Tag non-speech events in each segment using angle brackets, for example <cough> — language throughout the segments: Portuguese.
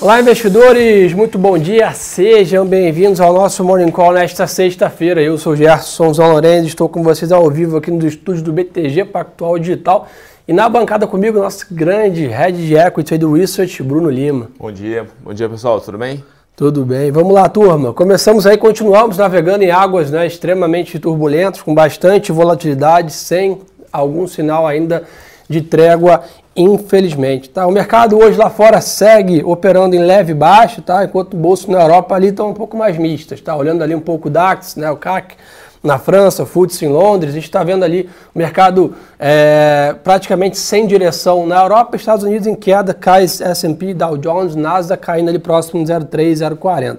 Olá, investidores, muito bom dia, sejam bem-vindos ao nosso Morning Call nesta sexta-feira. Eu sou Gerson Zão Lourenço, estou com vocês ao vivo aqui nos estúdios do BTG Pactual Digital e na bancada comigo, nosso grande head de equity do Research, Bruno Lima. Bom dia, bom dia pessoal, tudo bem? Tudo bem, vamos lá, turma. Começamos aí, continuamos navegando em águas né, extremamente turbulentas, com bastante volatilidade, sem algum sinal ainda de trégua infelizmente. Tá? O mercado hoje lá fora segue operando em leve baixo, tá? enquanto o bolso na Europa ali estão um pouco mais mistas. Tá? Olhando ali um pouco o DAX, né? o CAC na França, o FTSE em Londres, a gente está vendo ali o mercado é, praticamente sem direção na Europa, Estados Unidos em queda, cai S&P, Dow Jones, Nasdaq caindo ali próximo de 0,3, 0,40.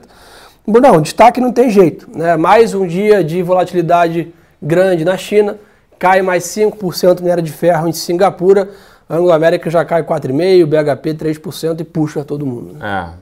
Não, destaque não tem jeito. Né? Mais um dia de volatilidade grande na China, cai mais 5% minério de ferro em Singapura, Anglo América já cai 4,5%, BHP 3% e puxa todo mundo. Né?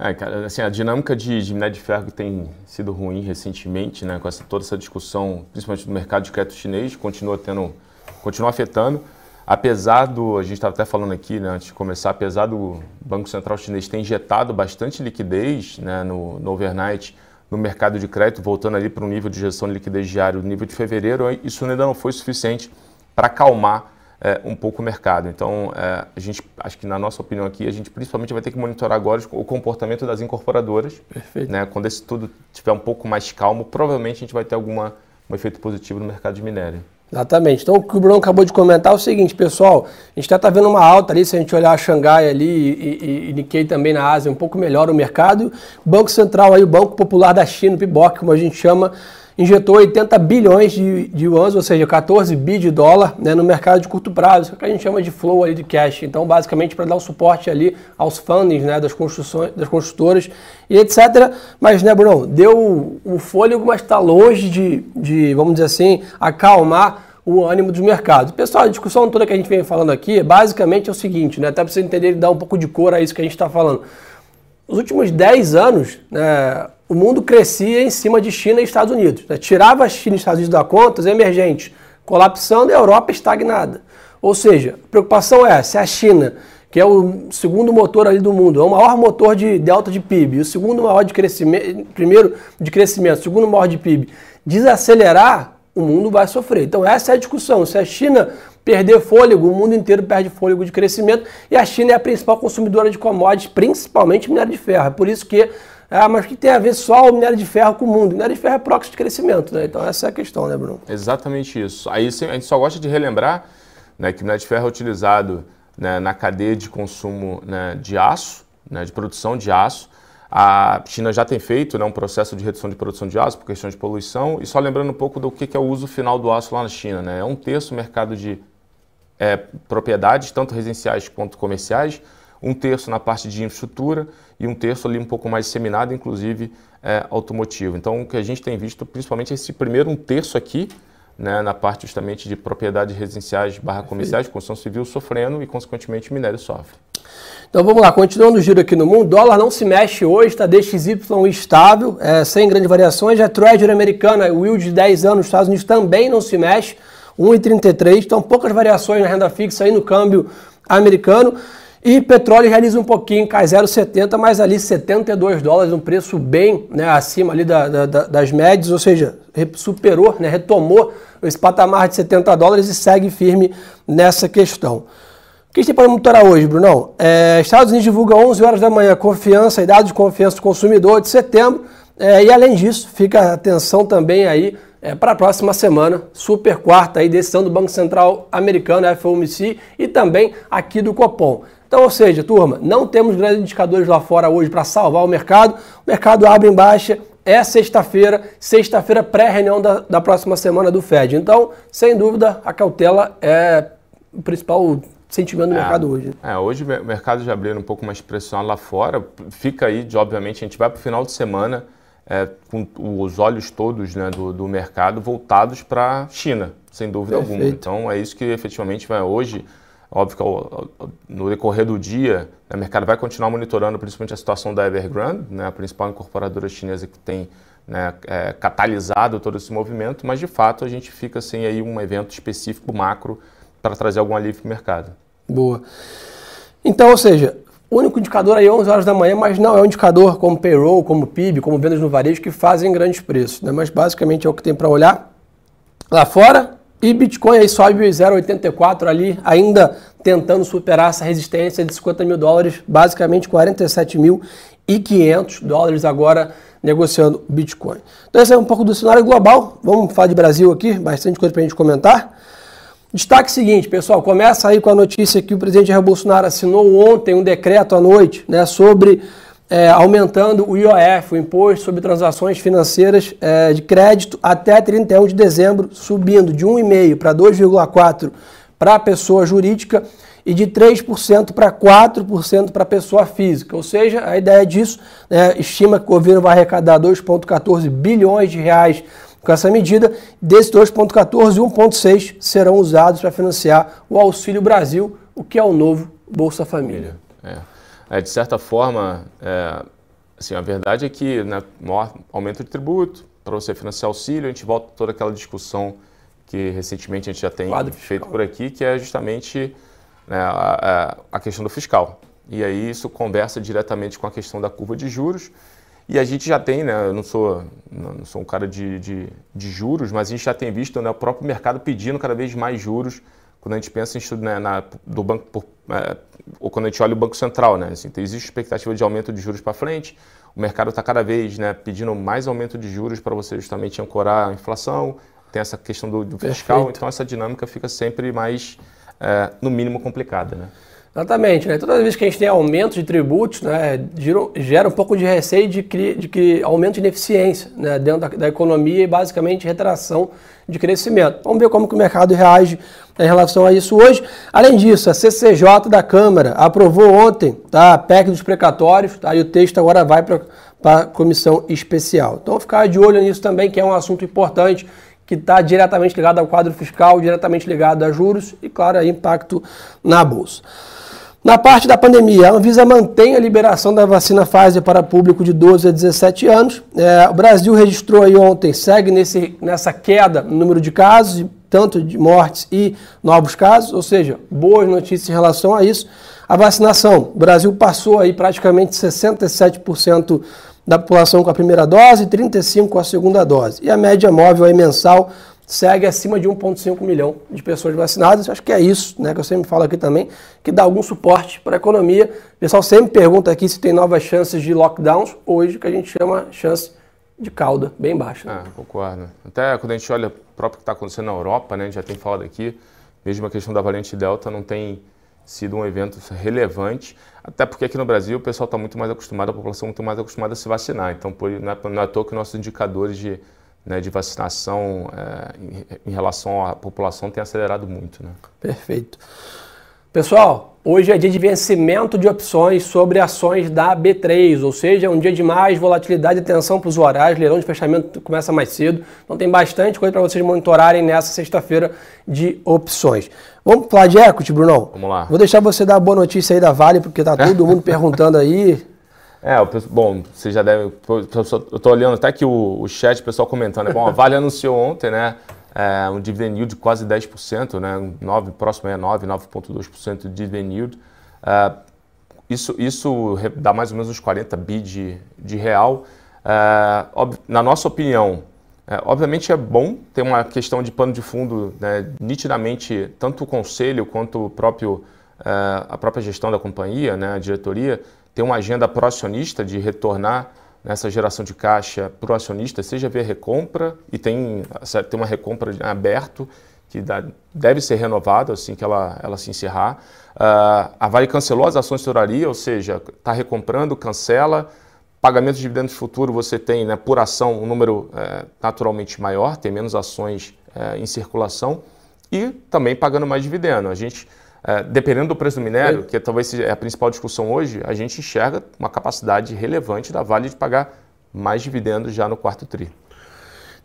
É. é, cara, assim, a dinâmica de, de minério de ferro que tem sido ruim recentemente, né, com essa, toda essa discussão, principalmente do mercado de crédito chinês, continua tendo, continua afetando. Apesar do, a gente estava até falando aqui, né, antes de começar, apesar do Banco Central chinês ter injetado bastante liquidez né, no, no overnight, no mercado de crédito, voltando ali para um nível de gestão de liquidez diário nível de fevereiro, isso ainda não foi suficiente para acalmar é, um pouco o mercado. Então, é, a gente, acho que na nossa opinião aqui, a gente principalmente vai ter que monitorar agora o comportamento das incorporadoras. Perfeito. Né? Quando esse tudo estiver um pouco mais calmo, provavelmente a gente vai ter alguma, um efeito positivo no mercado de minério. Exatamente. Então, o que o Bruno acabou de comentar é o seguinte, pessoal, a gente está tá vendo uma alta ali, se a gente olhar a Xangai ali e, e, e Nikkei também na Ásia, um pouco melhor o mercado. Banco Central aí, o Banco Popular da China, o PIBOC, como a gente chama, injetou 80 bilhões de, de yuans, ou seja, 14 bi de dólar né, no mercado de curto prazo, que a gente chama de flow ali de cash. Então, basicamente, para dar um suporte ali aos fundings né, das, construções, das construtoras e etc. Mas, né, Bruno, deu um fôlego, mas está longe de, de, vamos dizer assim, acalmar o ânimo dos mercados. Pessoal, a discussão toda que a gente vem falando aqui, basicamente é o seguinte, né, até para você entender e dar um pouco de cor a isso que a gente está falando. Nos últimos 10 anos, né, o mundo crescia em cima de China e Estados Unidos. Né? Tirava a China e Estados Unidos da conta, os emergentes colapsando e a Europa estagnada. Ou seja, a preocupação é se a China, que é o segundo motor ali do mundo, é o maior motor de delta de PIB, o segundo maior de crescimento, primeiro de crescimento, segundo maior de PIB, desacelerar, o mundo vai sofrer. Então essa é a discussão. Se a China perder fôlego, o mundo inteiro perde fôlego de crescimento e a China é a principal consumidora de commodities, principalmente minério de ferro. É por isso que ah, mas que tem a ver só o minério de ferro com o mundo? O minério de ferro é proxy de crescimento, né? Então essa é a questão, né, Bruno? Exatamente isso. Aí a gente só gosta de relembrar né, que o minério de ferro é utilizado né, na cadeia de consumo né, de aço, né, de produção de aço. A China já tem feito né, um processo de redução de produção de aço por questão de poluição. E só lembrando um pouco do que é o uso final do aço lá na China. Né? É um terço do mercado de é, propriedades, tanto residenciais quanto comerciais um terço na parte de infraestrutura e um terço ali um pouco mais disseminado, inclusive é, automotivo. Então, o que a gente tem visto, principalmente esse primeiro um terço aqui, né, na parte justamente de propriedades residenciais barra comerciais, construção civil sofrendo e, consequentemente, minério sofre. Então vamos lá, continuando o giro aqui no mundo, dólar não se mexe hoje, está DXY estável, é, sem grandes variações. A Treasury americana, o yield de 10 anos nos Estados Unidos também não se mexe, 1,33, então poucas variações na renda fixa aí no câmbio americano. E petróleo realiza um pouquinho, cai 0,70, mas ali 72 dólares, um preço bem né, acima ali da, da, das médias, ou seja, superou, né, retomou esse patamar de 70 dólares e segue firme nessa questão. O que a gente tem para monitorar hoje, Brunão? É, Estados Unidos divulga 11 horas da manhã confiança e dados de confiança do consumidor de setembro. É, e além disso, fica atenção também aí é, para a próxima semana, super quarta aí, decisão do Banco Central americano, FOMC, e também aqui do Copom. Então, ou seja, turma, não temos grandes indicadores lá fora hoje para salvar o mercado. O mercado abre em baixa, é sexta-feira, sexta-feira pré-reunião da, da próxima semana do Fed. Então, sem dúvida, a cautela é o principal sentimento do é, mercado hoje. É, hoje o mercado já abriu um pouco mais pressionado lá fora. Fica aí, de, obviamente, a gente vai para o final de semana é, com os olhos todos né, do, do mercado voltados para a China, sem dúvida Perfeito. alguma. Então, é isso que efetivamente vai hoje Óbvio que no decorrer do dia, né, o mercado vai continuar monitorando principalmente a situação da Evergrande, né, a principal incorporadora chinesa que tem né, é, catalisado todo esse movimento, mas de fato a gente fica sem aí um evento específico macro para trazer algum alívio para o mercado. Boa. Então, ou seja, o único indicador aí 11 horas da manhã, mas não é um indicador como payroll, como PIB, como vendas no varejo que fazem grandes preços, né? mas basicamente é o que tem para olhar. Lá fora, e Bitcoin aí sobe 0,84 ali, ainda tentando superar essa resistência de 50 mil dólares, basicamente 47.500 dólares agora negociando Bitcoin. Então esse é um pouco do cenário global. Vamos falar de Brasil aqui, bastante coisa para a gente comentar. Destaque seguinte, pessoal, começa aí com a notícia que o presidente Jair Bolsonaro assinou ontem um decreto à noite né, sobre é, aumentando o IOF, o Imposto sobre Transações Financeiras é, de Crédito, até 31 de dezembro, subindo de 1,5% para 2,4% para a pessoa jurídica e de 3% para 4% para a pessoa física. Ou seja, a ideia disso, né, estima que o governo vai arrecadar 2,14 bilhões de reais com essa medida. Desses 2,14, 1,6 serão usados para financiar o Auxílio Brasil, o que é o novo Bolsa Família. É. É, de certa forma, é, assim, a verdade é que né, maior aumento de tributo, para você financiar auxílio, a gente volta toda aquela discussão que recentemente a gente já tem feito fiscal. por aqui, que é justamente né, a, a, questão do fiscal. E aí isso conversa diretamente com a questão da curva de juros. E a gente já tem, né, eu não sou, não sou um cara de, de, de juros, mas a gente já tem visto né, o próprio mercado pedindo cada vez mais juros quando a gente pensa em estudo né, na, do banco, por, é, ou quando a gente olha o Banco Central, né, assim, então existe expectativa de aumento de juros para frente, o mercado está cada vez né, pedindo mais aumento de juros para você justamente ancorar a inflação, tem essa questão do, do fiscal, então essa dinâmica fica sempre mais, é, no mínimo, complicada. Né? Exatamente, né? Toda vez que a gente tem aumento de tributos, né, gera um pouco de receio de que, de que aumento de ineficiência né, dentro da, da, economia e basicamente retração de crescimento. Vamos ver como que o mercado reage em relação a isso hoje. Além disso, a CCJ da Câmara aprovou ontem tá, a PEC dos precatórios tá, e o texto agora vai para a comissão especial. Então, ficar de olho nisso também, que é um assunto importante que está diretamente ligado ao quadro fiscal, diretamente ligado a juros e, claro, a impacto na Bolsa. Na parte da pandemia, a Anvisa mantém a liberação da vacina Pfizer para público de 12 a 17 anos. É, o Brasil registrou aí ontem, segue nesse, nessa queda no número de casos, tanto de mortes e novos casos, ou seja, boas notícias em relação a isso. A vacinação, o Brasil passou aí praticamente 67% da população com a primeira dose e 35% com a segunda dose. E a média móvel aí mensal segue acima de 1,5 milhão de pessoas vacinadas. Acho que é isso, né, que eu sempre falo aqui também, que dá algum suporte para a economia. O pessoal sempre pergunta aqui se tem novas chances de lockdowns, hoje que a gente chama chance de cauda bem baixa. Né? Ah, concordo. Até quando a gente olha o próprio que está acontecendo na Europa, né, a gente já tem falado aqui, mesmo a questão da variante Delta não tem sido um evento relevante, até porque aqui no Brasil o pessoal está muito mais acostumado, a população muito mais acostumada a se vacinar. Então, não é, não é à toa que nossos indicadores de né, de vacinação é, em, em, relação à população tem acelerado muito. Né? Perfeito. Pessoal, hoje é dia de vencimento de opções sobre ações da B3, ou seja, é um dia de mais volatilidade e atenção para os horários, leilão de fechamento começa mais cedo, então tem bastante coisa para vocês monitorarem nessa sexta-feira de opções. Vamos falar de equity, Brunão? Vamos lá. Vou deixar você dar a boa notícia aí da Vale, porque tá todo mundo <laughs> perguntando aí. É, bom, você já deve. Eu estou olhando até aqui o, o chat, o pessoal comentando. Né? Bom, a Vale <laughs> anunciou ontem, né? É, um dividend yield de quase 10%, né? 9, próximo é 9, 9,2% de dividend yield. É, isso, isso dá mais ou menos uns 40 bi de, de real. É, ob, na nossa opinião, é, obviamente é bom ter uma questão de pano de fundo, né, nitidamente, tanto o conselho quanto o próprio, é, a própria gestão da companhia, né, a diretoria, tem uma agenda pró-acionista de retornar nessa geração de caixa para o acionista, seja via recompra, e tem, tem uma recompra aberto que dá, deve ser renovada assim que ela, ela se encerrar. Uh, a Vale cancelou as ações de tesouraria, ou seja, está recomprando, cancela. Pagamento de dividendos futuro você tem, né, por ação, um número é, naturalmente maior, tem menos ações é, em circulação e também pagando mais dividendo. A gente é, dependendo do preço do minério, que talvez seja a principal discussão hoje, a gente enxerga uma capacidade relevante da Vale de pagar mais dividendos já no quarto tri.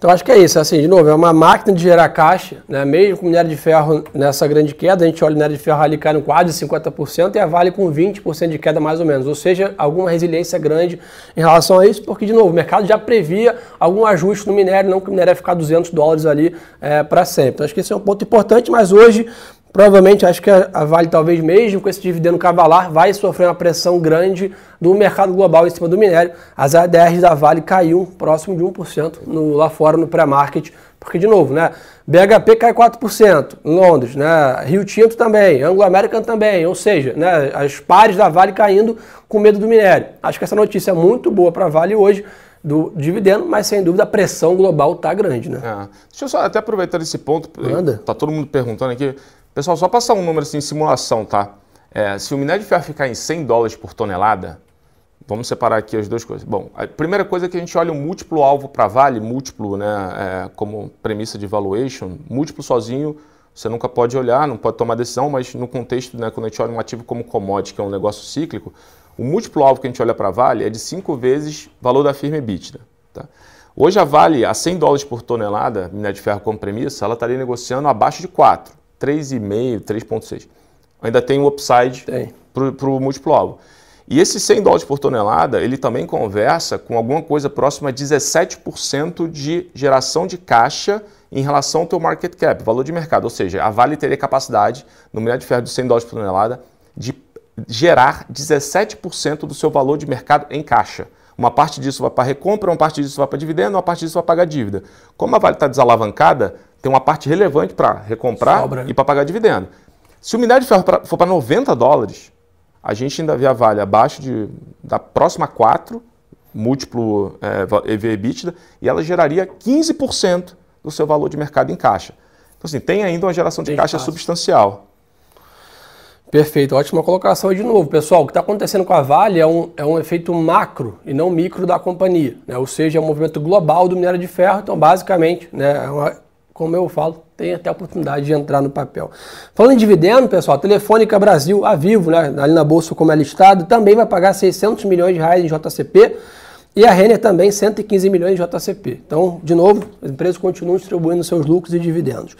Então acho que é isso, assim, de novo, é uma máquina de gerar caixa, né? mesmo com minério de ferro nessa grande queda, a gente olha o minério de ferro ali caindo quase 50% e a Vale com 20% de queda mais ou menos, ou seja, alguma resiliência grande em relação a isso, porque de novo, o mercado já previa algum ajuste no minério, não que o minério ia ficar 200 dólares ali é, para sempre. Então, acho que esse é um ponto importante, mas hoje Provavelmente, acho que a Vale, talvez mesmo com esse dividendo cavalar, vai sofrer uma pressão grande do mercado global em cima do minério. As ADRs da Vale caiu próximo de 1% no, lá fora no pré-market, porque, de novo, né? BHP cai 4% em Londres, né? Rio Tinto também, Anglo American também, ou seja, né, as pares da Vale caindo com medo do minério. Acho que essa notícia é muito boa para a Vale hoje do dividendo, mas sem dúvida a pressão global está grande, né? É. Deixa eu só até aproveitar esse ponto. Manda. Tá todo mundo perguntando aqui. Pessoal, só passar um número assim, simulação, tá? É, se o minério de ferro ficar em 100 dólares por tonelada, vamos separar aqui as duas coisas. Bom, a primeira coisa é que a gente olha o múltiplo alvo para Vale, múltiplo, né, é, como premissa de valuation, múltiplo sozinho você nunca pode olhar, não pode tomar decisão, mas no contexto, né, quando a gente olha um ativo como commodity, que é um negócio cíclico, o múltiplo alvo que a gente olha para Vale é de 5 vezes valor da firma EBITDA. Tá? Hoje a Vale, a 100 dólares por tonelada, minério de ferro como premissa, ela estaria negociando abaixo de 4. 3,5, 3,6. Ainda tem o upside para o múltiplo alvo. E esse 100 dólares por tonelada, ele também conversa com alguma coisa próxima a 17% de geração de caixa em relação ao teu market cap, valor de mercado. Ou seja, a Vale teria capacidade, no minério de ferro de 100 dólares por tonelada, de gerar 17% do seu valor de mercado em caixa. Uma parte disso vai para recompra, uma parte disso vai para dividendo, uma parte disso vai pagar dívida. Como a Vale está desalavancada, tem uma parte relevante para recomprar Sobra. e para pagar dividendo. Se o minério de ferro for para 90 dólares, a gente ainda vê a Vale abaixo de, da próxima 4, múltiplo é, EV EBITDA, e ela geraria 15% do seu valor de mercado em caixa. Então, assim, tem ainda uma geração de tem caixa substancial. Perfeito, ótima colocação de novo. Pessoal, o que está acontecendo com a Vale é um, é um efeito macro e não micro da companhia, né? ou seja, é um movimento global do minério de ferro. Então, basicamente, né, é uma, como eu falo, tem até a oportunidade de entrar no papel. Falando em dividendo, pessoal, Telefônica Brasil, a Vivo, né, ali na bolsa como é listado, também vai pagar 600 milhões de reais em JCP e a Renner também 115 milhões de JCP. Então, de novo, as empresas continuam distribuindo seus lucros e dividendos.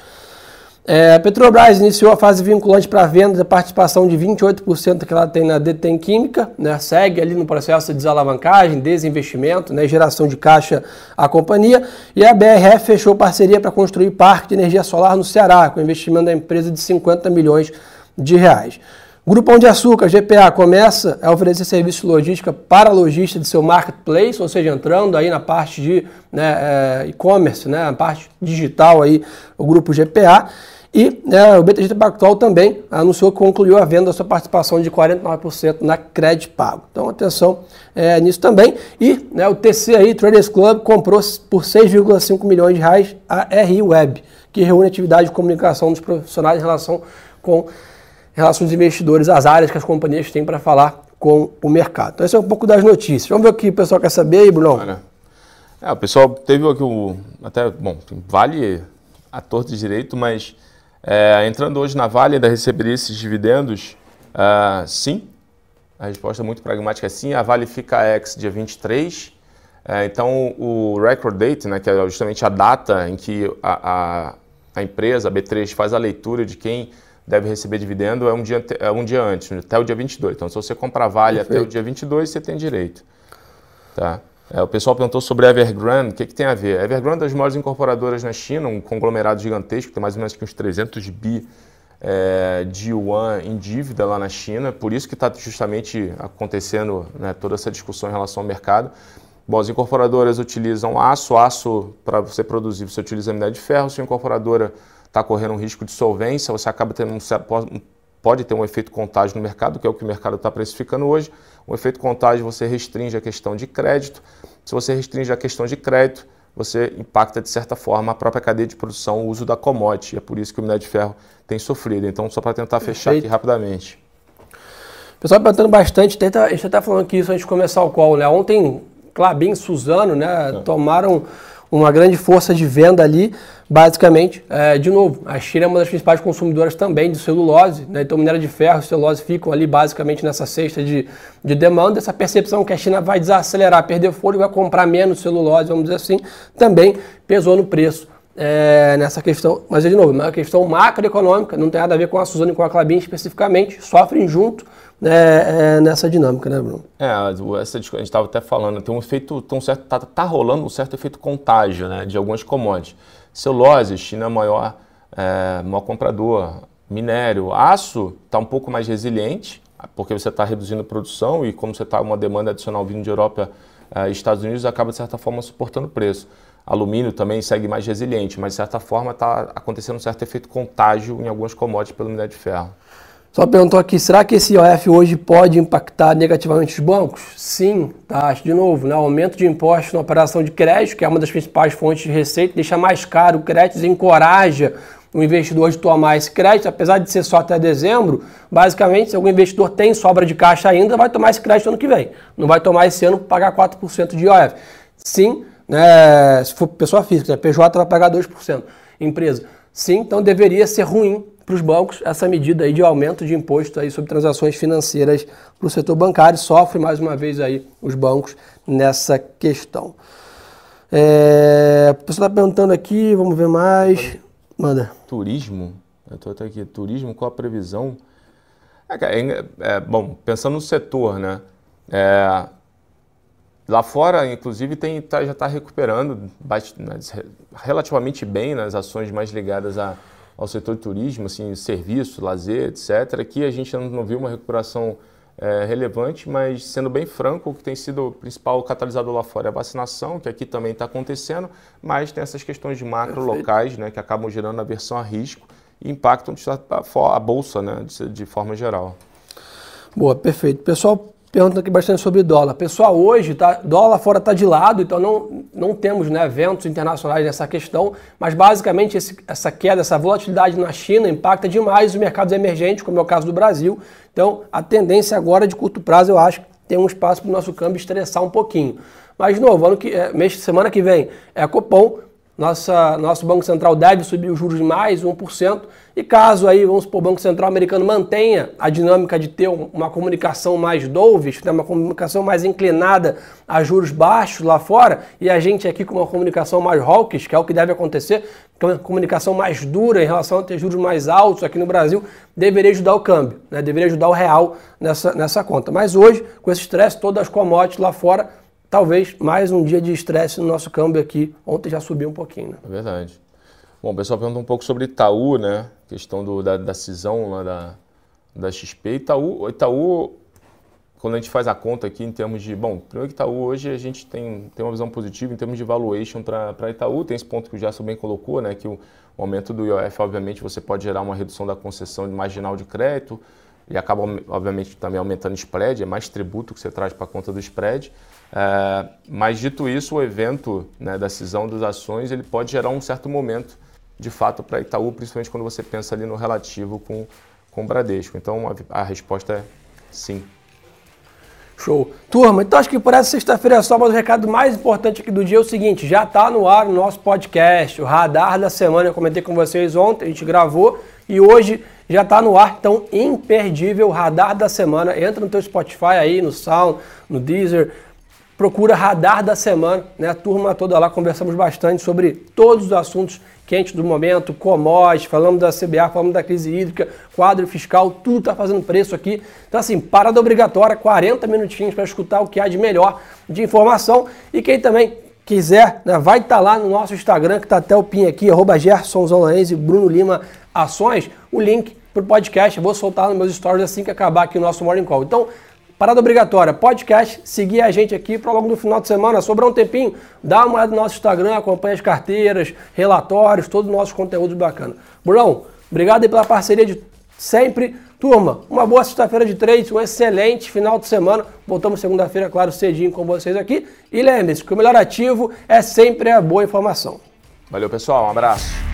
É, a Petrobras iniciou a fase vinculante para venda da participação de 28% que ela tem na Detem Química, né, segue ali no processo de desalavancagem, desinvestimento, né, geração de caixa à companhia, e a BRF fechou parceria para construir parque de energia solar no Ceará, com investimento da empresa de 50 milhões de reais. O Grupo Pão de Açúcar, GPA, começa a oferecer serviço de logística para a logística de seu marketplace, ou seja, entrando aí na parte de né, é, e-commerce, né, na parte digital aí, o Grupo GPA. E né, o BTG Pactual também anunciou que concluiu a venda da sua participação de 49% na Credit Pago. Então, atenção é, nisso também. E né, o aí, Traders Club, comprou por 6,5 milhões de reais a RI Web, que reúne atividade de comunicação dos profissionais em relação com relações de investidores, as áreas que as companhias têm para falar com o mercado. Então, esse é um pouco das notícias. Vamos ver o que o pessoal quer saber aí, Bruno. É, o pessoal teve aqui o. Até, bom, vale a torto de direito, mas é, entrando hoje na Vale, ainda receberia esses dividendos? Uh, sim. A resposta é muito pragmática é sim. A Vale fica ex dia 23. É, então, o record date, né, que é justamente a data em que a, a, a, empresa, a B3, faz a leitura de quem deve receber dividendo, é um dia, é um dia antes, até o dia 22. Então, se você comprar Vale Perfeito. até o dia 22, você tem direito. Tá? É, o pessoal perguntou sobre Evergrande, o que, que tem a ver? Evergrande é das maiores incorporadoras na China, um conglomerado gigantesco, tem mais ou menos uns 300 bi é, de yuan em dívida lá na China, por isso que está justamente acontecendo né, toda essa discussão em relação ao mercado. Bom, as incorporadoras utilizam aço, aço para você produzir, você utiliza minério de ferro, se a incorporadora está correndo um risco de solvência, você acaba tendo um, pode ter um efeito contágio no mercado, que é o que o mercado está precificando hoje. Um efeito contágio você restringe a questão de crédito. Se você restringe a questão de crédito, você impacta de certa forma a própria cadeia de produção, o uso da commodity. É por isso que o minério de ferro tem sofrido. Então, só para tentar Perfeito. fechar aqui rapidamente. Pessoal perguntando bastante, a gente está falando aqui isso antes de começar o call, né? Ontem, Clabin e Suzano, né, é. tomaram uma grande força de venda ali, basicamente. É, de novo, a China é uma das principais consumidoras também de celulose, né? então minério de ferro e celulose ficam ali basicamente nessa cesta de, de demanda. Essa percepção que a China vai desacelerar, perder fôlego, vai comprar menos celulose, vamos dizer assim, também pesou no preço. É, nessa questão, mas de novo, é uma questão macroeconômica, não tem nada a ver com a Suzano e com a Clabin especificamente, sofrem junto é, é, nessa dinâmica, né, Bruno? É, essa, a gente estava até falando, tem um efeito, tem um certo, tá, tá, rolando um certo efeito contágio, né, de algumas commodities. Celulose, China é maior, é, maior comprador, Minério, aço está um pouco mais resiliente, porque você está reduzindo produção e como você está uma demanda adicional vindo de Europa e Estados Unidos, acaba de certa forma suportando o preço. Alumínio também segue mais resiliente, mas de certa forma está acontecendo um certo efeito contágio em algumas commodities pelo minério de ferro. Só perguntou aqui, será que esse IOF hoje pode impactar negativamente os bancos? Sim, tá? De novo, né? aumento de impostos na operação de crédito, que é uma das principais fontes de receita, deixa mais caro o crédito, encoraja o investidor de tomar esse crédito, apesar de ser só até dezembro, basicamente, se algum investidor tem sobra de caixa ainda, vai tomar esse crédito ano que vem. Não vai tomar esse ano para pagar 4% de IOF. Sim, né, se for pessoa física, né, PJ vai pagar 2%. Empresa. Sim, então deveria ser ruim para os bancos essa medida aí de aumento de imposto aí sobre transações financeiras para o setor bancário. Sofre mais uma vez aí os bancos nessa questão. É, pessoa está perguntando aqui, vamos ver mais. Manda. Turismo, eu estou até aqui, turismo, qual a previsão? É, é, é, bom, pensando no setor, né? É, lá fora, inclusive, tem, tá, já está recuperando relativamente bem nas ações mais ligadas a ao setor de turismo, assim, serviço, lazer, etc. Aqui a gente não viu uma recuperação é, relevante, mas sendo bem franco, o que tem sido o principal catalisador lá fora é a vacinação, que aqui também está acontecendo, mas tem essas questões de macro Perfeito. locais, né, que acabam gerando aversão a risco e impactam a bolsa, né, de, de forma geral. Boa, perfeito. Pessoal, pergunta aqui bastante sobre dólar. Pessoal, hoje tá, dólar fora está de lado, então não, não temos né, eventos internacionais nessa questão, mas basicamente esse, essa queda, essa volatilidade na China impacta demais os mercados emergentes, como é o caso do Brasil. Então a tendência agora de curto prazo, eu acho tem um espaço para o nosso câmbio estressar um pouquinho. Mas, de novo, ano que, é, mês, semana que vem é a Copom, nossa, nosso Banco Central deve subir os juros mais 1%. E caso aí, vamos supor, o Banco Central americano mantenha a dinâmica de ter uma comunicação mais dovish, né, uma comunicação mais inclinada a juros baixos lá fora, e a gente aqui com uma comunicação mais hawkish, que é o que deve acontecer, uma comunicação mais dura em relação a ter juros mais altos aqui no Brasil, deveria ajudar o câmbio, né, deveria ajudar o real nessa, nessa conta. Mas hoje, com esse estresse, todas as commodities lá fora, talvez mais um dia de estresse no nosso câmbio aqui. Ontem já subiu um pouquinho. Né? É verdade. Bom, o pessoal pergunta um pouco sobre Itaú, né? Questão do, da, da cisão lá da, da XP. Itaú, Itaú, quando a gente faz a conta aqui em termos de. Bom, primeiro que Itaú hoje a gente tem, tem uma visão positiva em termos de valuation para Itaú. Tem esse ponto que o Gerson bem colocou, né? Que o, o aumento do IOF, obviamente, você pode gerar uma redução da concessão de marginal de crédito e acaba, obviamente, também aumentando o spread, é mais tributo que você traz para a conta do spread. É, mas dito isso, o evento né, da cisão das ações ele pode gerar um certo momento, de fato, para Itaú, principalmente quando você pensa ali no relativo com, com o Bradesco. Então a, a resposta é sim. Show. Turma, então acho que por essa sexta-feira é só, mas o recado mais importante aqui do dia é o seguinte: já está no ar o nosso podcast, o Radar da Semana. Eu comentei com vocês ontem, a gente gravou e hoje já está no ar, então imperdível, Radar da Semana. Entra no teu Spotify aí, no Sound, no Deezer, procura Radar da Semana, né? A turma toda lá, conversamos bastante sobre todos os assuntos quentes do momento, commodities, falamos da CBA, falamos da crise hídrica, quadro fiscal, tudo está fazendo preço aqui. Então assim, parada obrigatória, 40 minutinhos para escutar o que há de melhor de informação. E quem também quiser, né, vai estar tá lá no nosso Instagram, que está até o pin aqui, arroba e Bruno Lima Ações, o link para o podcast. Eu vou soltar nos meus stories assim que acabar aqui o nosso Morning Call. Então, Parada obrigatória, podcast, seguir a gente aqui para logo no final de semana, sobrar um tempinho, dá uma olhada no nosso Instagram, acompanha as carteiras, relatórios, todo o nosso conteúdo bacana. Brunão, obrigado pela parceria de sempre. Turma, uma boa sexta-feira de três, um excelente final de semana. Voltamos segunda-feira, claro, cedinho com vocês aqui. E lembre-se que o melhor ativo é sempre a boa informação. Valeu, pessoal. Um abraço.